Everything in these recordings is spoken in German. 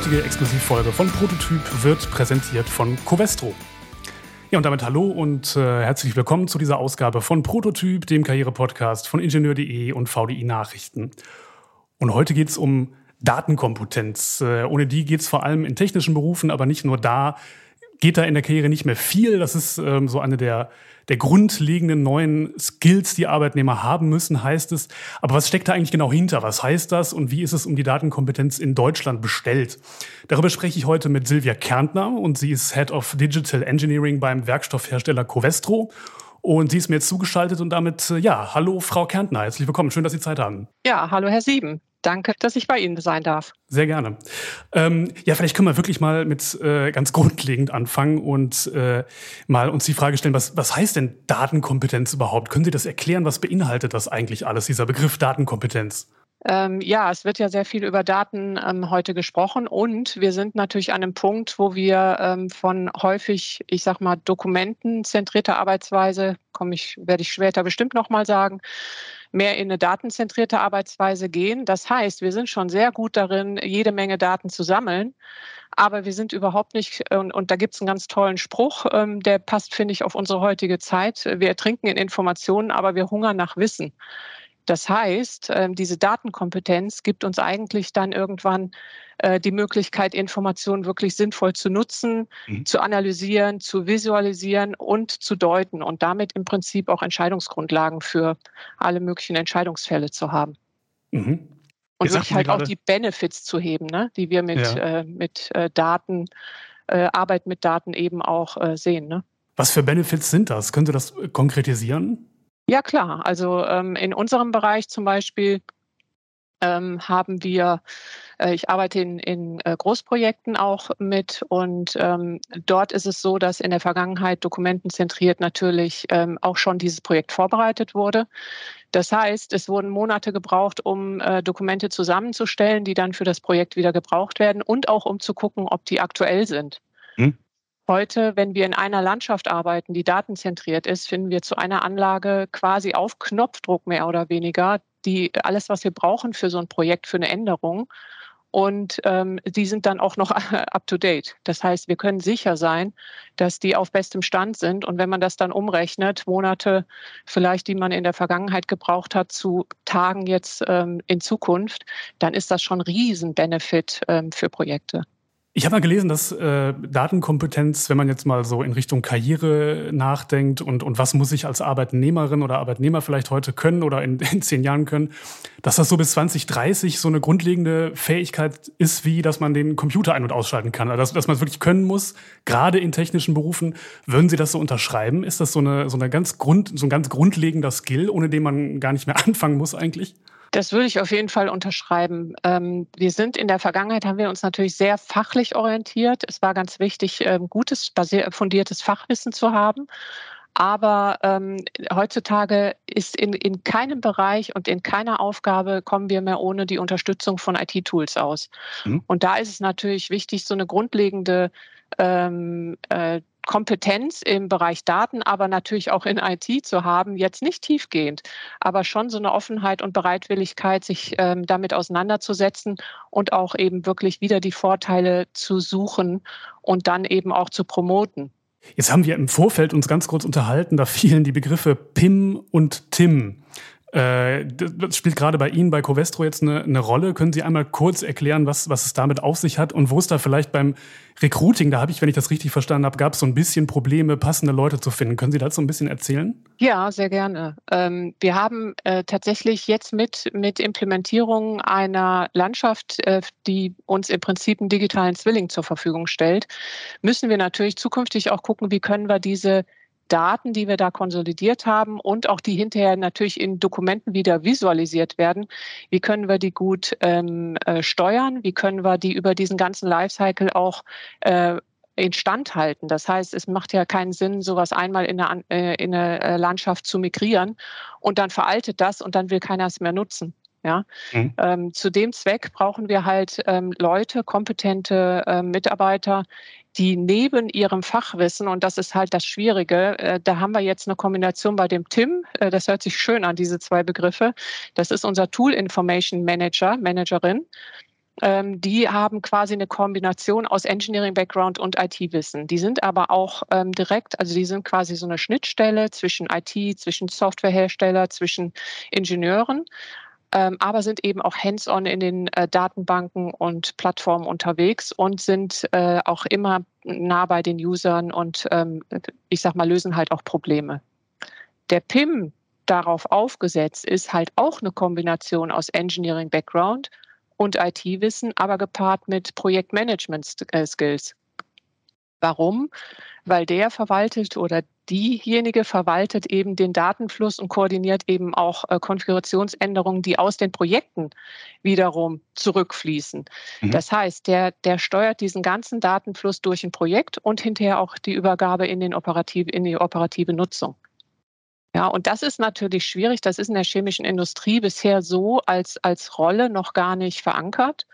heutige Exklusivfolge von Prototyp wird präsentiert von Covestro. Ja, und damit hallo und äh, herzlich willkommen zu dieser Ausgabe von Prototyp, dem Karriere-Podcast von Ingenieur.de und VDI Nachrichten. Und heute geht es um Datenkompetenz. Äh, ohne die geht es vor allem in technischen Berufen, aber nicht nur da. Geht da in der Karriere nicht mehr viel. Das ist ähm, so eine der der grundlegenden neuen Skills, die Arbeitnehmer haben müssen, heißt es. Aber was steckt da eigentlich genau hinter? Was heißt das und wie ist es um die Datenkompetenz in Deutschland bestellt? Darüber spreche ich heute mit Silvia Kärntner und sie ist Head of Digital Engineering beim Werkstoffhersteller Covestro. Und sie ist mir jetzt zugeschaltet und damit, äh, ja, hallo Frau Kärntner, herzlich willkommen, schön, dass Sie Zeit haben. Ja, hallo Herr Sieben. Danke, dass ich bei Ihnen sein darf. Sehr gerne. Ähm, ja, vielleicht können wir wirklich mal mit äh, ganz grundlegend anfangen und äh, mal uns die Frage stellen, was, was heißt denn Datenkompetenz überhaupt? Können Sie das erklären? Was beinhaltet das eigentlich alles, dieser Begriff Datenkompetenz? Ähm, ja, es wird ja sehr viel über Daten ähm, heute gesprochen und wir sind natürlich an einem Punkt, wo wir ähm, von häufig, ich sag mal, dokumentenzentrierter Arbeitsweise, komme ich, werde ich später bestimmt nochmal sagen, mehr in eine datenzentrierte Arbeitsweise gehen. Das heißt, wir sind schon sehr gut darin, jede Menge Daten zu sammeln. Aber wir sind überhaupt nicht, und, und da gibt es einen ganz tollen Spruch, ähm, der passt, finde ich, auf unsere heutige Zeit. Wir ertrinken in Informationen, aber wir hungern nach Wissen. Das heißt, ähm, diese Datenkompetenz gibt uns eigentlich dann irgendwann äh, die Möglichkeit, Informationen wirklich sinnvoll zu nutzen, mhm. zu analysieren, zu visualisieren und zu deuten und damit im Prinzip auch Entscheidungsgrundlagen für alle möglichen Entscheidungsfälle zu haben. Mhm. Und wirklich halt auch die Benefits zu heben, ne, die wir mit, ja. äh, mit äh, Daten, äh, Arbeit mit Daten eben auch äh, sehen. Ne? Was für Benefits sind das? Können Sie das konkretisieren? Ja, klar. Also ähm, in unserem Bereich zum Beispiel ähm, haben wir, äh, ich arbeite in, in äh, Großprojekten auch mit und ähm, dort ist es so, dass in der Vergangenheit dokumentenzentriert natürlich ähm, auch schon dieses Projekt vorbereitet wurde. Das heißt, es wurden Monate gebraucht, um äh, Dokumente zusammenzustellen, die dann für das Projekt wieder gebraucht werden und auch um zu gucken, ob die aktuell sind. Hm. Heute, wenn wir in einer Landschaft arbeiten, die datenzentriert ist, finden wir zu einer Anlage quasi auf Knopfdruck mehr oder weniger die alles, was wir brauchen für so ein Projekt, für eine Änderung. Und ähm, die sind dann auch noch up to date. Das heißt, wir können sicher sein, dass die auf bestem Stand sind. Und wenn man das dann umrechnet, Monate vielleicht, die man in der Vergangenheit gebraucht hat, zu Tagen jetzt ähm, in Zukunft, dann ist das schon ein Riesen-Benefit ähm, für Projekte. Ich habe mal gelesen, dass äh, Datenkompetenz, wenn man jetzt mal so in Richtung Karriere nachdenkt und, und was muss ich als Arbeitnehmerin oder Arbeitnehmer vielleicht heute können oder in, in zehn Jahren können, dass das so bis 2030 so eine grundlegende Fähigkeit ist, wie dass man den Computer ein- und ausschalten kann. Also dass, dass man es wirklich können muss, gerade in technischen Berufen. Würden Sie das so unterschreiben? Ist das so, eine, so, eine ganz Grund, so ein ganz grundlegender Skill, ohne den man gar nicht mehr anfangen muss eigentlich? Das würde ich auf jeden Fall unterschreiben. Ähm, wir sind in der Vergangenheit, haben wir uns natürlich sehr fachlich orientiert. Es war ganz wichtig, ähm, gutes, fundiertes Fachwissen zu haben. Aber ähm, heutzutage ist in, in keinem Bereich und in keiner Aufgabe kommen wir mehr ohne die Unterstützung von IT-Tools aus. Mhm. Und da ist es natürlich wichtig, so eine grundlegende ähm, äh, Kompetenz im Bereich Daten, aber natürlich auch in IT zu haben, jetzt nicht tiefgehend, aber schon so eine Offenheit und Bereitwilligkeit, sich ähm, damit auseinanderzusetzen und auch eben wirklich wieder die Vorteile zu suchen und dann eben auch zu promoten. Jetzt haben wir im Vorfeld uns ganz kurz unterhalten, da fielen die Begriffe PIM und TIM. Äh, das spielt gerade bei Ihnen, bei Covestro jetzt eine, eine, Rolle. Können Sie einmal kurz erklären, was, was es damit auf sich hat und wo es da vielleicht beim Recruiting, da habe ich, wenn ich das richtig verstanden habe, gab es so ein bisschen Probleme, passende Leute zu finden. Können Sie dazu ein bisschen erzählen? Ja, sehr gerne. Ähm, wir haben äh, tatsächlich jetzt mit, mit Implementierung einer Landschaft, äh, die uns im Prinzip einen digitalen Zwilling zur Verfügung stellt, müssen wir natürlich zukünftig auch gucken, wie können wir diese Daten, die wir da konsolidiert haben und auch die hinterher natürlich in Dokumenten wieder visualisiert werden. Wie können wir die gut ähm, äh, steuern? Wie können wir die über diesen ganzen Lifecycle auch äh, instand halten. Das heißt, es macht ja keinen Sinn, sowas einmal in eine, äh, in eine äh, Landschaft zu migrieren und dann veraltet das und dann will keiner es mehr nutzen. Ja, mhm. ähm, zu dem Zweck brauchen wir halt ähm, Leute, kompetente äh, Mitarbeiter, die neben ihrem Fachwissen, und das ist halt das Schwierige, äh, da haben wir jetzt eine Kombination bei dem Tim, äh, das hört sich schön an, diese zwei Begriffe. Das ist unser Tool Information Manager, Managerin. ähm, die haben quasi eine Kombination aus Engineering-Background und IT-Wissen. Die sind aber auch ähm, direkt, also die sind quasi so eine Schnittstelle zwischen IT, zwischen Softwarehersteller, zwischen Ingenieuren. Ähm, aber sind eben auch hands-on in den äh, Datenbanken und Plattformen unterwegs und sind äh, auch immer nah bei den Usern und ähm, ich sag mal, lösen halt auch Probleme. Der PIM darauf aufgesetzt ist halt auch eine Kombination aus Engineering Background und IT-Wissen, aber gepaart mit Projektmanagement-Skills. Warum? Weil der verwaltet oder diejenige verwaltet eben den Datenfluss und koordiniert eben auch äh, Konfigurationsänderungen, die aus den Projekten wiederum zurückfließen. Mhm. Das heißt, der, der steuert diesen ganzen Datenfluss durch ein Projekt und hinterher auch die Übergabe in, den operative, in die operative Nutzung. Ja, und das ist natürlich schwierig. Das ist in der chemischen Industrie bisher so als, als Rolle noch gar nicht verankert.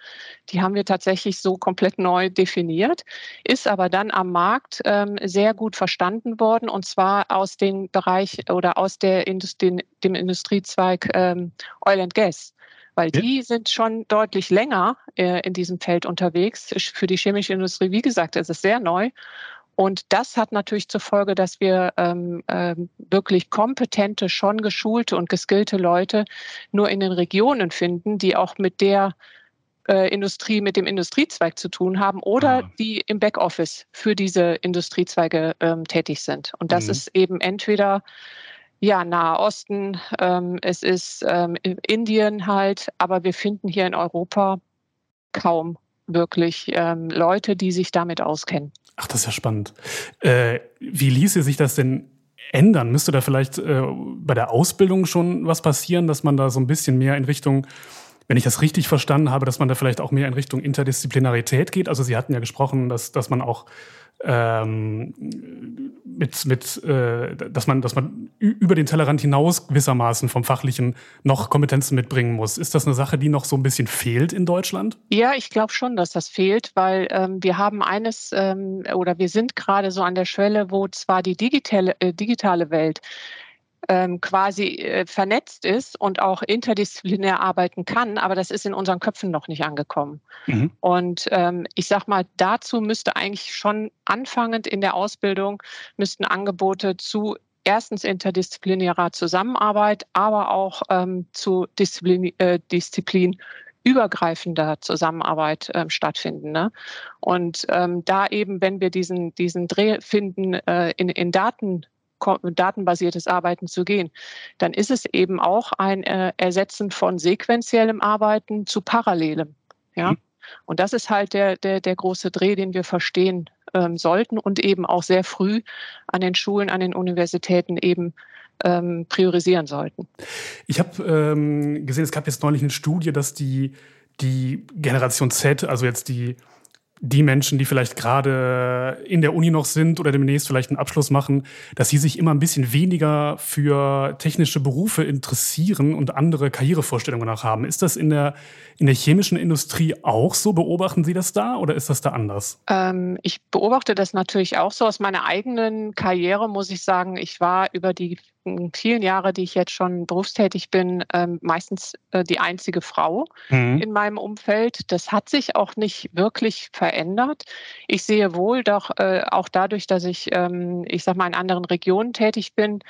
Die haben wir tatsächlich so komplett neu definiert, ist aber dann am Markt ähm, sehr gut verstanden worden und zwar aus dem Bereich oder aus der Industrie, dem Industriezweig ähm, Oil and Gas weil die sind schon deutlich länger äh, in diesem Feld unterwegs. Für die chemische Industrie, wie gesagt, ist es sehr neu. Und das hat natürlich zur Folge, dass wir ähm, ähm, wirklich kompetente, schon geschulte und geskillte Leute nur in den Regionen finden, die auch mit der äh, Industrie, mit dem Industriezweig zu tun haben oder ah. die im Backoffice für diese Industriezweige ähm, tätig sind. Und das mhm. ist eben entweder ja, Nahe Osten, ähm, es ist ähm, Indien halt, aber wir finden hier in Europa kaum wirklich ähm, Leute, die sich damit auskennen. Ach, das ist ja spannend. Äh, wie ließe sich das denn ändern? Müsste da vielleicht äh, bei der Ausbildung schon was passieren, dass man da so ein bisschen mehr in Richtung, wenn ich das richtig verstanden habe, dass man da vielleicht auch mehr in Richtung Interdisziplinarität geht? Also Sie hatten ja gesprochen, dass, dass man auch ähm, mit, mit äh, dass man, dass man über den Tellerrand hinaus gewissermaßen vom Fachlichen noch Kompetenzen mitbringen muss. Ist das eine Sache, die noch so ein bisschen fehlt in Deutschland? Ja, ich glaube schon, dass das fehlt, weil ähm, wir haben eines ähm, oder wir sind gerade so an der Schwelle, wo zwar die digitale, äh, digitale Welt ähm, quasi äh, vernetzt ist und auch interdisziplinär arbeiten kann, aber das ist in unseren Köpfen noch nicht angekommen. Mhm. Und ähm, ich sage mal, dazu müsste eigentlich schon anfangend in der Ausbildung müssten Angebote zu erstens interdisziplinärer Zusammenarbeit, aber auch ähm, zu Disziplin, äh, Disziplin übergreifender Zusammenarbeit ähm, stattfinden. Ne? Und ähm, da eben, wenn wir diesen, diesen Dreh finden äh, in, in Daten, datenbasiertes Arbeiten zu gehen, dann ist es eben auch ein äh, Ersetzen von sequenziellem Arbeiten zu parallelem. Ja? Mhm. Und das ist halt der, der, der große Dreh, den wir verstehen ähm, sollten und eben auch sehr früh an den Schulen, an den Universitäten eben ähm, priorisieren sollten. Ich habe ähm, gesehen, es gab jetzt neulich eine Studie, dass die, die Generation Z, also jetzt die die Menschen, die vielleicht gerade in der Uni noch sind oder demnächst vielleicht einen Abschluss machen, dass sie sich immer ein bisschen weniger für technische Berufe interessieren und andere Karrierevorstellungen danach haben. Ist das in der, in der chemischen Industrie auch so? Beobachten Sie das da oder ist das da anders? Ähm, ich beobachte das natürlich auch so. Aus meiner eigenen Karriere muss ich sagen, ich war über die vielen Jahre, die ich jetzt schon berufstätig bin, ähm, meistens äh, die einzige Frau mhm. in meinem Umfeld. Das hat sich auch nicht wirklich verändert. Ich sehe wohl doch äh, auch dadurch, dass ich, ähm, ich sag mal, in anderen Regionen tätig bin,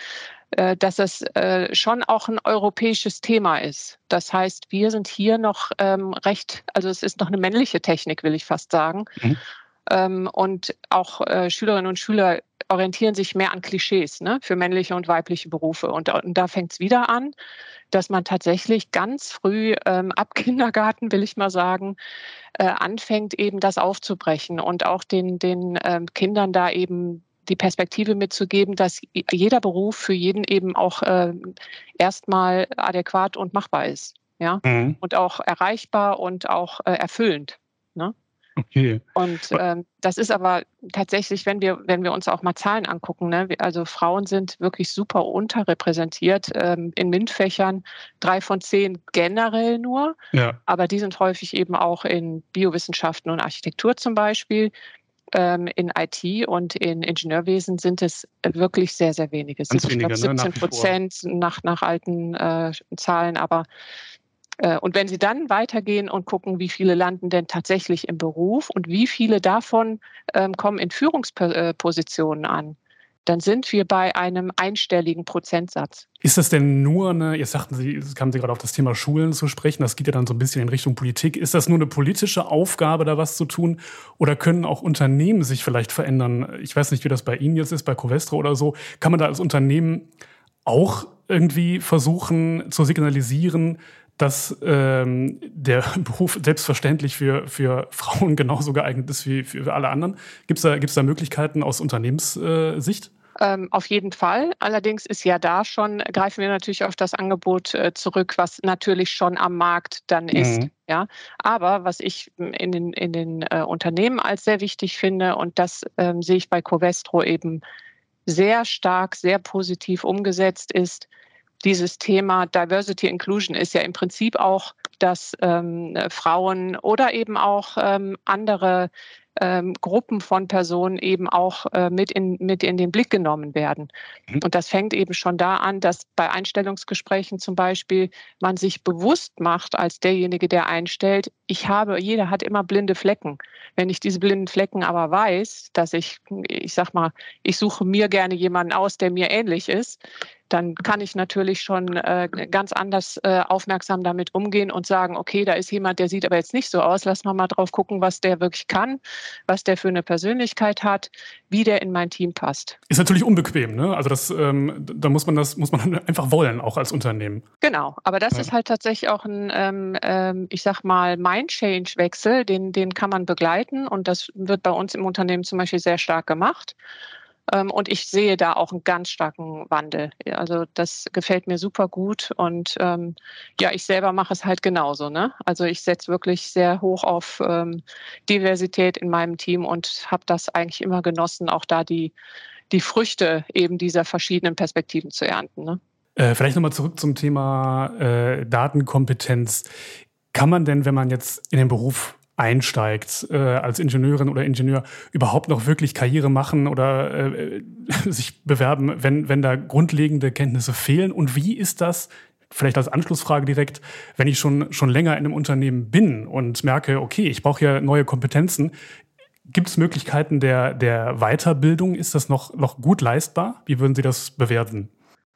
äh, dass es schon auch ein europäisches Thema ist. Das heißt, wir sind hier noch ähm, recht, also es ist noch eine männliche Technik, will ich fast sagen. Mhm. Und auch Schülerinnen und Schüler orientieren sich mehr an Klischees ne, für männliche und weibliche Berufe. Und, und da fängt es wieder an, dass man tatsächlich ganz früh ähm, ab Kindergarten, will ich mal sagen, äh, anfängt eben das aufzubrechen und auch den, den ähm, Kindern da eben die Perspektive mitzugeben, dass jeder Beruf für jeden eben auch äh, erstmal adäquat und machbar ist. Ja, mhm. und auch erreichbar und auch äh, erfüllend. Ne? Okay. Und ähm, das ist aber tatsächlich, wenn wir, wenn wir uns auch mal Zahlen angucken, ne, also Frauen sind wirklich super unterrepräsentiert ähm, in MINT-Fächern, drei von zehn generell nur, ja. aber die sind häufig eben auch in Biowissenschaften und Architektur zum Beispiel. Ähm, in IT und in Ingenieurwesen sind es wirklich sehr, sehr wenige. Es sind, ich glaube, 17 ne? Prozent nach, nach alten äh, Zahlen, aber und wenn Sie dann weitergehen und gucken, wie viele landen denn tatsächlich im Beruf und wie viele davon ähm, kommen in Führungspositionen an, dann sind wir bei einem einstelligen Prozentsatz. Ist das denn nur eine, jetzt sagten Sie, kamen Sie gerade auf das Thema Schulen zu sprechen, das geht ja dann so ein bisschen in Richtung Politik. Ist das nur eine politische Aufgabe, da was zu tun? Oder können auch Unternehmen sich vielleicht verändern? Ich weiß nicht, wie das bei Ihnen jetzt ist, bei Covestro oder so. Kann man da als Unternehmen auch irgendwie versuchen zu signalisieren, dass ähm, der Beruf selbstverständlich für, für Frauen genauso geeignet ist wie für alle anderen. Gibt es da, gibt's da Möglichkeiten aus Unternehmenssicht? Ähm, auf jeden Fall. Allerdings ist ja da schon, greifen wir natürlich auf das Angebot äh, zurück, was natürlich schon am Markt dann ist. Mhm. Ja, aber was ich in den, in den äh, Unternehmen als sehr wichtig finde, und das ähm, sehe ich bei Covestro eben sehr stark, sehr positiv umgesetzt, ist, dieses Thema Diversity Inclusion ist ja im Prinzip auch, dass ähm, Frauen oder eben auch ähm, andere ähm, Gruppen von Personen eben auch äh, mit, in, mit in den Blick genommen werden. Mhm. Und das fängt eben schon da an, dass bei Einstellungsgesprächen zum Beispiel man sich bewusst macht als derjenige, der einstellt, ich habe, jeder hat immer blinde Flecken. Wenn ich diese blinden Flecken aber weiß, dass ich, ich sag mal, ich suche mir gerne jemanden aus, der mir ähnlich ist, dann kann ich natürlich schon äh, ganz anders äh, aufmerksam damit umgehen und sagen, okay, da ist jemand, der sieht aber jetzt nicht so aus, lass mal mal drauf gucken, was der wirklich kann, was der für eine Persönlichkeit hat, wie der in mein Team passt. Ist natürlich unbequem, ne? Also das, ähm, da muss man das, muss man einfach wollen, auch als Unternehmen. Genau, aber das ja. ist halt tatsächlich auch ein, ähm, ähm, ich sag mal, Mind-Change-Wechsel, den, den kann man begleiten und das wird bei uns im Unternehmen zum Beispiel sehr stark gemacht. Ähm, und ich sehe da auch einen ganz starken Wandel. Also das gefällt mir super gut. Und ähm, ja, ich selber mache es halt genauso. Ne? Also ich setze wirklich sehr hoch auf ähm, Diversität in meinem Team und habe das eigentlich immer genossen, auch da die, die Früchte eben dieser verschiedenen Perspektiven zu ernten. Ne? Äh, vielleicht nochmal zurück zum Thema äh, Datenkompetenz. Kann man denn, wenn man jetzt in den Beruf einsteigt, äh, als Ingenieurin oder Ingenieur überhaupt noch wirklich Karriere machen oder äh, sich bewerben, wenn, wenn da grundlegende Kenntnisse fehlen? Und wie ist das, vielleicht als Anschlussfrage direkt, wenn ich schon, schon länger in einem Unternehmen bin und merke, okay, ich brauche ja neue Kompetenzen, Gibt es Möglichkeiten der, der Weiterbildung? Ist das noch, noch gut leistbar? Wie würden Sie das bewerten?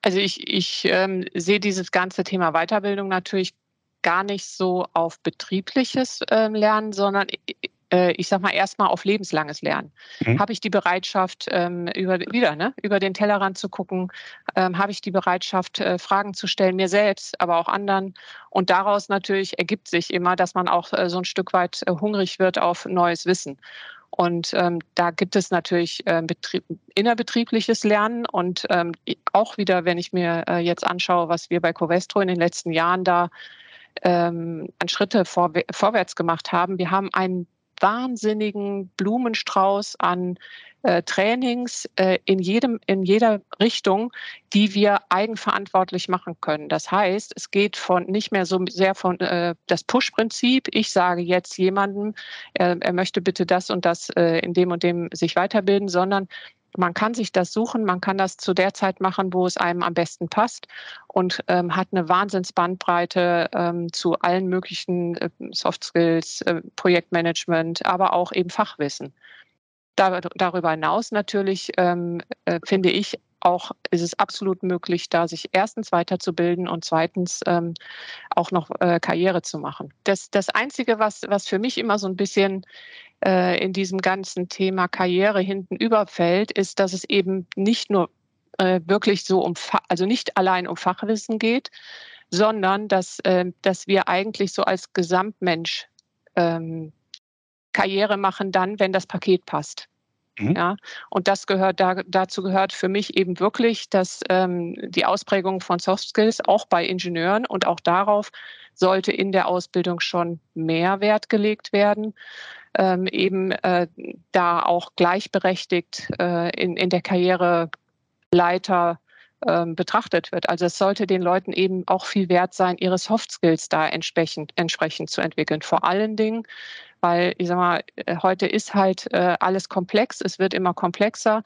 Also ich, ich ähm, sehe dieses ganze Thema Weiterbildung natürlich gar nicht so auf betriebliches äh, Lernen, sondern äh, ich sag mal erstmal auf lebenslanges Lernen. Mhm. Habe ich die Bereitschaft, ähm, über, wieder, ne, über den Tellerrand zu gucken? Ähm, Habe ich die Bereitschaft, äh, Fragen zu stellen, mir selbst, aber auch anderen? Und daraus natürlich ergibt sich immer, dass man auch äh, so ein Stück weit äh, hungrig wird auf neues Wissen. Und ähm, da gibt es natürlich äh, Betrieb, innerbetriebliches Lernen und ähm, auch wieder, wenn ich mir äh, jetzt anschaue, was wir bei Covestro in den letzten Jahren da ähm, an Schritte vor, vorwärts gemacht haben. Wir haben einen wahnsinnigen Blumenstrauß an äh, Trainings äh, in, jedem, in jeder Richtung, die wir eigenverantwortlich machen können. Das heißt, es geht von nicht mehr so sehr von äh, das Push-Prinzip. Ich sage jetzt jemandem, er, er möchte bitte das und das äh, in dem und dem sich weiterbilden, sondern man kann sich das suchen, man kann das zu der Zeit machen, wo es einem am besten passt und ähm, hat eine Wahnsinnsbandbreite ähm, zu allen möglichen äh, Soft Skills, äh, Projektmanagement, aber auch eben Fachwissen. Da, darüber hinaus natürlich ähm, äh, finde ich auch ist es absolut möglich, da sich erstens weiterzubilden und zweitens ähm, auch noch äh, Karriere zu machen. Das, das Einzige, was, was für mich immer so ein bisschen äh, in diesem ganzen Thema Karriere hinten überfällt, ist, dass es eben nicht nur äh, wirklich so um, also nicht allein um Fachwissen geht, sondern dass, äh, dass wir eigentlich so als Gesamtmensch ähm, Karriere machen dann, wenn das Paket passt. Mhm. Ja, und das gehört da, dazu gehört für mich eben wirklich, dass ähm, die Ausprägung von Soft Skills auch bei Ingenieuren und auch darauf sollte in der Ausbildung schon mehr Wert gelegt werden ähm, eben äh, da auch gleichberechtigt äh, in, in der Karriereleiter ähm, betrachtet wird. Also es sollte den Leuten eben auch viel wert sein, ihre Soft Skills da entsprechend, entsprechend zu entwickeln. Vor allen Dingen, weil ich sag mal, äh, heute ist halt äh, alles komplex, es wird immer komplexer.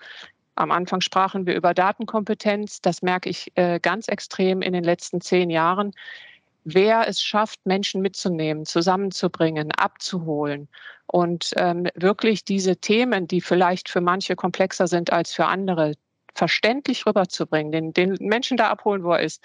Am Anfang sprachen wir über Datenkompetenz. Das merke ich äh, ganz extrem in den letzten zehn Jahren wer es schafft, Menschen mitzunehmen, zusammenzubringen, abzuholen und ähm, wirklich diese Themen, die vielleicht für manche komplexer sind als für andere, verständlich rüberzubringen, den, den Menschen da abholen, wo er ist.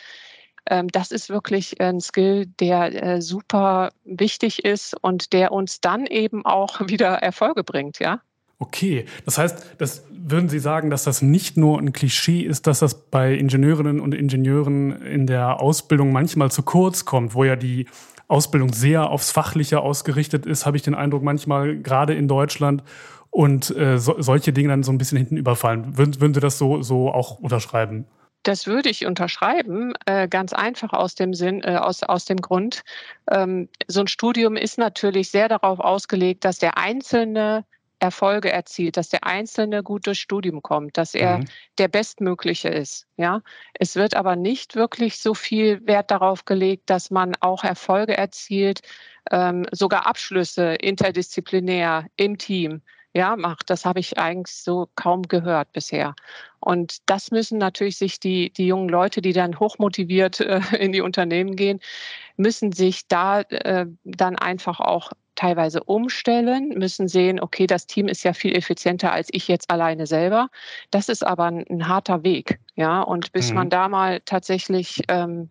Ähm, das ist wirklich ein Skill, der äh, super wichtig ist und der uns dann eben auch wieder Erfolge bringt, ja. Okay, das heißt, das würden Sie sagen, dass das nicht nur ein Klischee ist, dass das bei Ingenieurinnen und Ingenieuren in der Ausbildung manchmal zu kurz kommt, wo ja die Ausbildung sehr aufs Fachliche ausgerichtet ist, habe ich den Eindruck, manchmal gerade in Deutschland und äh, so, solche Dinge dann so ein bisschen hinten überfallen. Würden, würden Sie das so, so auch unterschreiben? Das würde ich unterschreiben, äh, ganz einfach aus dem Sinn, äh, aus, aus dem Grund. Ähm, so ein Studium ist natürlich sehr darauf ausgelegt, dass der Einzelne Erfolge erzielt, dass der Einzelne gut durchs Studium kommt, dass er mhm. der Bestmögliche ist. Ja, es wird aber nicht wirklich so viel Wert darauf gelegt, dass man auch Erfolge erzielt, ähm, sogar Abschlüsse interdisziplinär im Team ja, macht. Das habe ich eigentlich so kaum gehört bisher. Und das müssen natürlich sich die, die jungen Leute, die dann hochmotiviert äh, in die Unternehmen gehen, müssen sich da äh, dann einfach auch teilweise umstellen, müssen sehen, okay, das Team ist ja viel effizienter als ich jetzt alleine selber. Das ist aber ein, ein harter Weg, ja. Und bis mhm. man da mal tatsächlich ähm,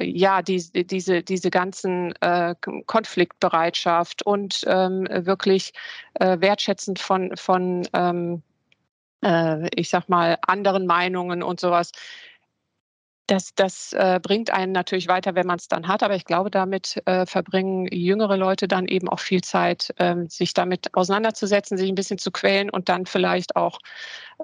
ja, die, diese, diese ganzen äh, Konfliktbereitschaft und ähm, wirklich äh, wertschätzend von, von ähm, äh, ich sag mal, anderen Meinungen und sowas, das, das äh, bringt einen natürlich weiter, wenn man es dann hat, aber ich glaube, damit äh, verbringen jüngere Leute dann eben auch viel Zeit, ähm, sich damit auseinanderzusetzen, sich ein bisschen zu quälen und dann vielleicht auch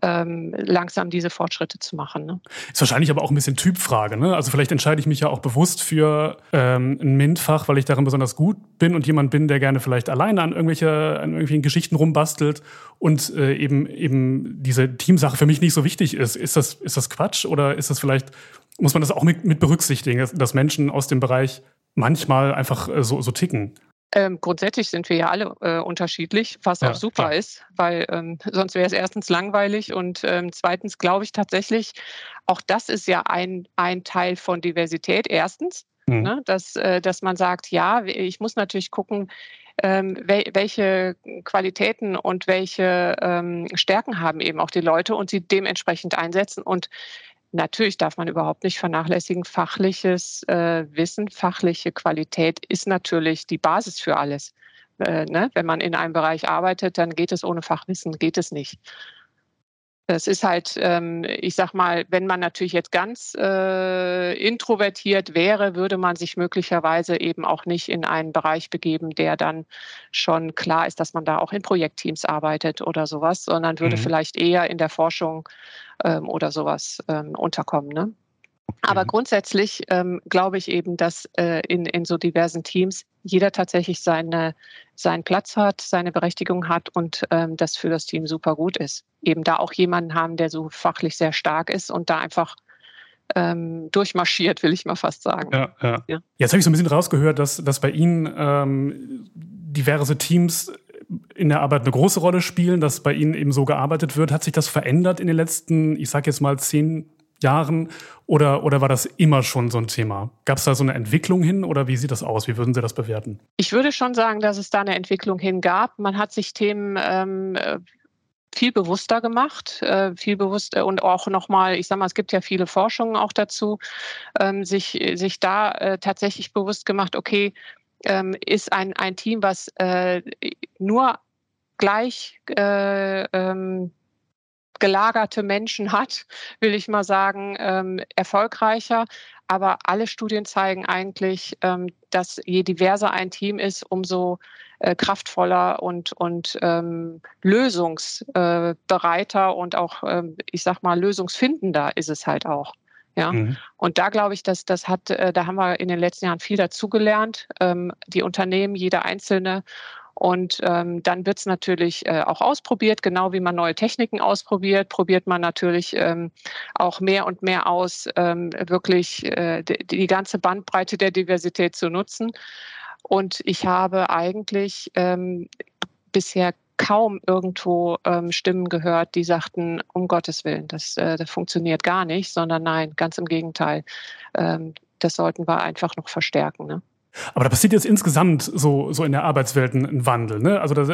ähm, langsam diese Fortschritte zu machen. Ne? Ist wahrscheinlich aber auch ein bisschen Typfrage. Ne? Also vielleicht entscheide ich mich ja auch bewusst für ähm, ein MINT-Fach, weil ich darin besonders gut bin und jemand bin, der gerne vielleicht alleine an, irgendwelche, an irgendwelchen Geschichten rumbastelt und äh, eben, eben diese Teamsache für mich nicht so wichtig ist. Ist das, ist das Quatsch oder ist das vielleicht muss man das auch mit, mit berücksichtigen, dass Menschen aus dem Bereich manchmal einfach äh, so, so ticken. Ähm, grundsätzlich sind wir ja alle äh, unterschiedlich, was ja, auch super klar. ist, weil ähm, sonst wäre es erstens langweilig und ähm, zweitens glaube ich tatsächlich, auch das ist ja ein, ein Teil von Diversität. Erstens, mhm. ne, dass, äh, dass man sagt, ja, ich muss natürlich gucken, ähm, wel welche Qualitäten und welche ähm, Stärken haben eben auch die Leute und sie dementsprechend einsetzen. Und Natürlich darf man überhaupt nicht vernachlässigen. Fachliches äh, Wissen, fachliche Qualität ist natürlich die Basis für alles. Äh, ne? Wenn man in einem Bereich arbeitet, dann geht es ohne Fachwissen, geht es nicht. Das ist halt, ähm, ich sag mal, wenn man natürlich jetzt ganz äh, introvertiert wäre, würde man sich möglicherweise eben auch nicht in einen Bereich begeben, der dann schon klar ist, dass man da auch in Projektteams arbeitet oder sowas, sondern würde mhm. vielleicht eher in der Forschung ähm, oder sowas ähm, unterkommen. Ne? Aber grundsätzlich ähm, glaube ich eben, dass äh, in, in so diversen Teams jeder tatsächlich seine, seinen Platz hat, seine Berechtigung hat und ähm, das für das Team super gut ist. Eben da auch jemanden haben, der so fachlich sehr stark ist und da einfach ähm, durchmarschiert, will ich mal fast sagen. Ja, ja. ja. Jetzt habe ich so ein bisschen rausgehört, dass, dass bei Ihnen ähm, diverse Teams in der Arbeit eine große Rolle spielen, dass bei Ihnen eben so gearbeitet wird. Hat sich das verändert in den letzten, ich sage jetzt mal, zehn Jahren oder, oder war das immer schon so ein Thema? Gab es da so eine Entwicklung hin oder wie sieht das aus? Wie würden Sie das bewerten? Ich würde schon sagen, dass es da eine Entwicklung hin gab. Man hat sich Themen ähm, viel bewusster gemacht, äh, viel bewusster und auch nochmal, ich sage mal, es gibt ja viele Forschungen auch dazu, ähm, sich, sich da äh, tatsächlich bewusst gemacht, okay, ähm, ist ein, ein Team, was äh, nur gleich äh, ähm, gelagerte Menschen hat, will ich mal sagen, ähm, erfolgreicher. Aber alle Studien zeigen eigentlich, ähm, dass je diverser ein Team ist, umso äh, kraftvoller und, und ähm, lösungsbereiter und auch, ähm, ich sag mal, lösungsfindender ist es halt auch. Ja, mhm. und da glaube ich, dass das hat, äh, da haben wir in den letzten Jahren viel dazugelernt. Ähm, die Unternehmen, jeder Einzelne und ähm, dann wird es natürlich äh, auch ausprobiert, genau wie man neue Techniken ausprobiert, probiert man natürlich ähm, auch mehr und mehr aus, ähm, wirklich äh, die, die, ganze Bandbreite der Diversität zu nutzen. Und ich habe eigentlich ähm, bisher kaum irgendwo ähm, Stimmen gehört, die sagten, um Gottes Willen, das, äh, das funktioniert gar nicht, sondern nein, ganz im Gegenteil. Ähm, das sollten wir einfach noch verstärken. Ne? Aber da passiert jetzt insgesamt so, so in der Arbeitswelt ein, ein Wandel. Ne? Also das,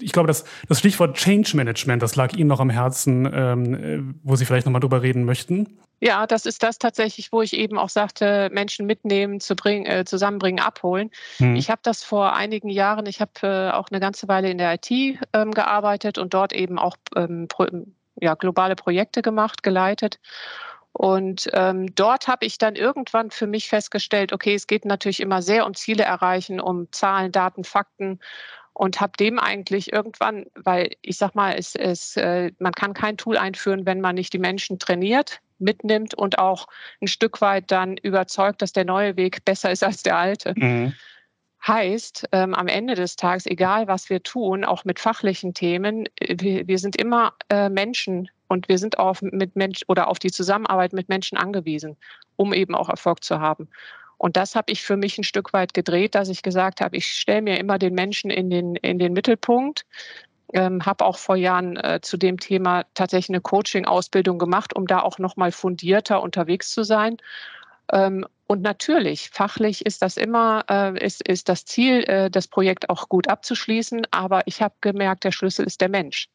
ich glaube, das, das Stichwort Change Management, das lag Ihnen noch am Herzen, ähm, äh, wo Sie vielleicht nochmal drüber reden möchten. Ja, das ist das tatsächlich, wo ich eben auch sagte, Menschen mitnehmen, zu bringen, äh, zusammenbringen, abholen. Hm. Ich habe das vor einigen Jahren, ich habe äh, auch eine ganze Weile in der IT ähm, gearbeitet und dort eben auch ähm, pro, ja, globale Projekte gemacht, geleitet. Und ähm, dort habe ich dann irgendwann für mich festgestellt, okay, es geht natürlich immer sehr um Ziele erreichen, um Zahlen, Daten, Fakten und habe dem eigentlich irgendwann, weil ich sag mal, es, es, äh, man kann kein Tool einführen, wenn man nicht die Menschen trainiert, mitnimmt und auch ein Stück weit dann überzeugt, dass der neue Weg besser ist als der alte. Mhm. Heißt, ähm, am Ende des Tages, egal was wir tun, auch mit fachlichen Themen, äh, wir, wir sind immer äh, Menschen und wir sind auf mit Mensch oder auf die Zusammenarbeit mit Menschen angewiesen, um eben auch Erfolg zu haben. Und das habe ich für mich ein Stück weit gedreht, dass ich gesagt habe, ich stelle mir immer den Menschen in den, in den Mittelpunkt. Ähm, habe auch vor Jahren äh, zu dem Thema tatsächlich eine Coaching-Ausbildung gemacht, um da auch nochmal fundierter unterwegs zu sein. Ähm, und natürlich, fachlich ist das immer, äh, ist, ist das Ziel, äh, das Projekt auch gut abzuschließen. Aber ich habe gemerkt, der Schlüssel ist der Mensch.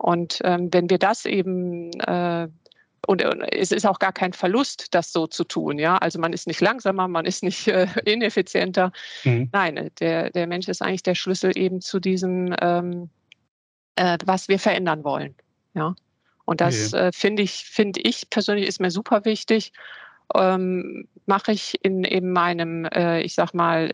Und ähm, wenn wir das eben äh, und, es ist auch gar kein Verlust, das so zu tun. Ja, also man ist nicht langsamer, man ist nicht äh, ineffizienter. Mhm. Nein, der, der Mensch ist eigentlich der Schlüssel eben zu diesem, ähm, äh, was wir verändern wollen. Ja, und das okay. äh, finde ich, finde ich persönlich ist mir super wichtig. Ähm, Mache ich in, in meinem, äh, ich sag mal,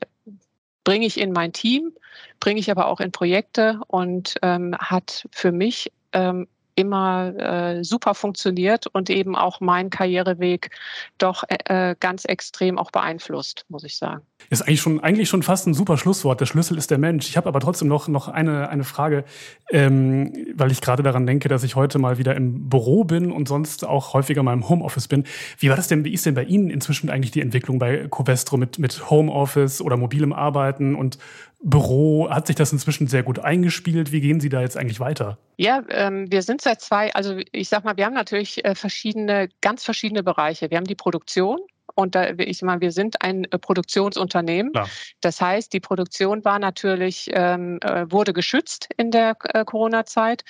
bringe ich in mein Team, bringe ich aber auch in Projekte und ähm, hat für mich ähm, immer äh, super funktioniert und eben auch meinen Karriereweg doch äh, äh, ganz extrem auch beeinflusst, muss ich sagen. Ist eigentlich schon, eigentlich schon fast ein super Schlusswort. Der Schlüssel ist der Mensch. Ich habe aber trotzdem noch, noch eine, eine Frage, ähm, weil ich gerade daran denke, dass ich heute mal wieder im Büro bin und sonst auch häufiger mal im Homeoffice bin. Wie war das denn, wie ist denn bei Ihnen inzwischen eigentlich die Entwicklung bei Covestro mit, mit Homeoffice oder mobilem Arbeiten und Büro? Hat sich das inzwischen sehr gut eingespielt? Wie gehen Sie da jetzt eigentlich weiter? Ja, ähm, wir sind seit zwei, also ich sag mal, wir haben natürlich äh, verschiedene, ganz verschiedene Bereiche. Wir haben die Produktion, und da, ich meine, wir sind ein äh, Produktionsunternehmen. Klar. Das heißt, die Produktion war natürlich, ähm, äh, wurde geschützt in der äh, Corona-Zeit,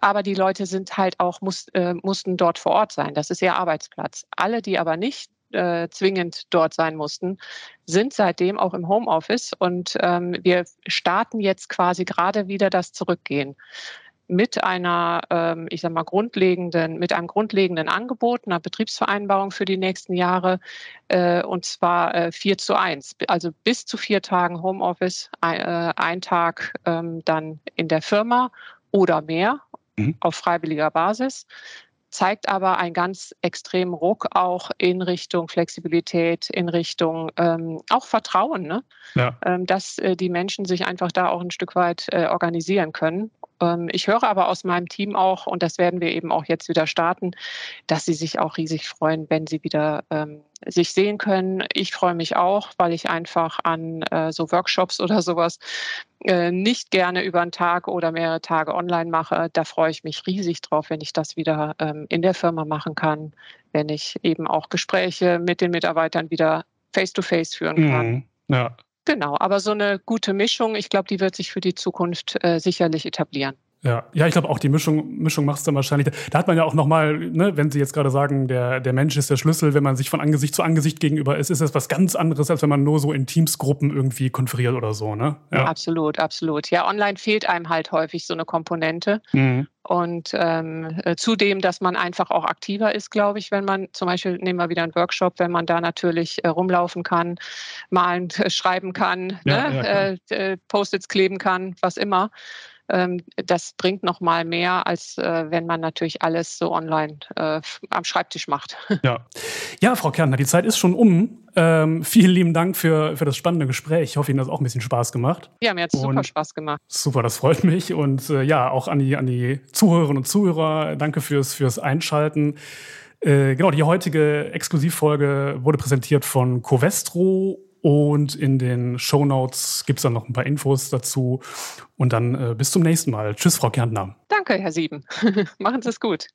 aber die Leute sind halt auch, muss, äh, mussten dort vor Ort sein. Das ist ihr Arbeitsplatz. Alle, die aber nicht äh, zwingend dort sein mussten, sind seitdem auch im Homeoffice und ähm, wir starten jetzt quasi gerade wieder das Zurückgehen mit einer, ähm, ich sag mal, grundlegenden, mit einem grundlegenden Angebot, einer Betriebsvereinbarung für die nächsten Jahre, äh, und zwar äh, 4 zu 1, also bis zu vier Tagen Homeoffice, ein, äh, ein Tag ähm, dann in der Firma oder mehr mhm. auf freiwilliger Basis zeigt aber einen ganz extremen Ruck auch in Richtung Flexibilität, in Richtung ähm, auch Vertrauen, ne? ja. ähm, dass äh, die Menschen sich einfach da auch ein Stück weit äh, organisieren können. Ähm, ich höre aber aus meinem Team auch, und das werden wir eben auch jetzt wieder starten, dass sie sich auch riesig freuen, wenn sie wieder ähm, sich sehen können. Ich freue mich auch, weil ich einfach an äh, so Workshops oder sowas äh, nicht gerne über einen Tag oder mehrere Tage online mache. Da freue ich mich riesig drauf, wenn ich das wieder ähm, in der Firma machen kann, wenn ich eben auch Gespräche mit den Mitarbeitern wieder face-to-face -face führen kann. Mhm, ja. Genau, aber so eine gute Mischung, ich glaube, die wird sich für die Zukunft äh, sicherlich etablieren. Ja, ja, ich glaube auch die Mischung, Mischung macht es dann wahrscheinlich. Da hat man ja auch nochmal, ne, wenn Sie jetzt gerade sagen, der, der Mensch ist der Schlüssel, wenn man sich von Angesicht zu Angesicht gegenüber ist, ist das was ganz anderes, als wenn man nur so in Teamsgruppen irgendwie konferiert oder so, ne? Ja. Absolut, absolut. Ja, online fehlt einem halt häufig so eine Komponente. Mhm. Und ähm, äh, zudem, dass man einfach auch aktiver ist, glaube ich, wenn man zum Beispiel, nehmen wir wieder einen Workshop, wenn man da natürlich äh, rumlaufen kann, malen, äh, schreiben kann, ja, ne? ja, äh, Post-its kleben kann, was immer. Ähm, das bringt noch mal mehr, als äh, wenn man natürlich alles so online äh, am Schreibtisch macht. Ja. ja, Frau Kärntner, die Zeit ist schon um. Ähm, vielen lieben Dank für, für das spannende Gespräch. Ich hoffe, Ihnen hat es auch ein bisschen Spaß gemacht. Ja, mir hat es super Spaß gemacht. Super, das freut mich. Und äh, ja, auch an die, an die Zuhörerinnen und Zuhörer, danke fürs, fürs Einschalten. Äh, genau, die heutige Exklusivfolge wurde präsentiert von Covestro und in den Show Notes gibt es dann noch ein paar Infos dazu. Und dann äh, bis zum nächsten Mal. Tschüss, Frau Kärntner. Danke, Herr Sieben. Machen Sie es gut.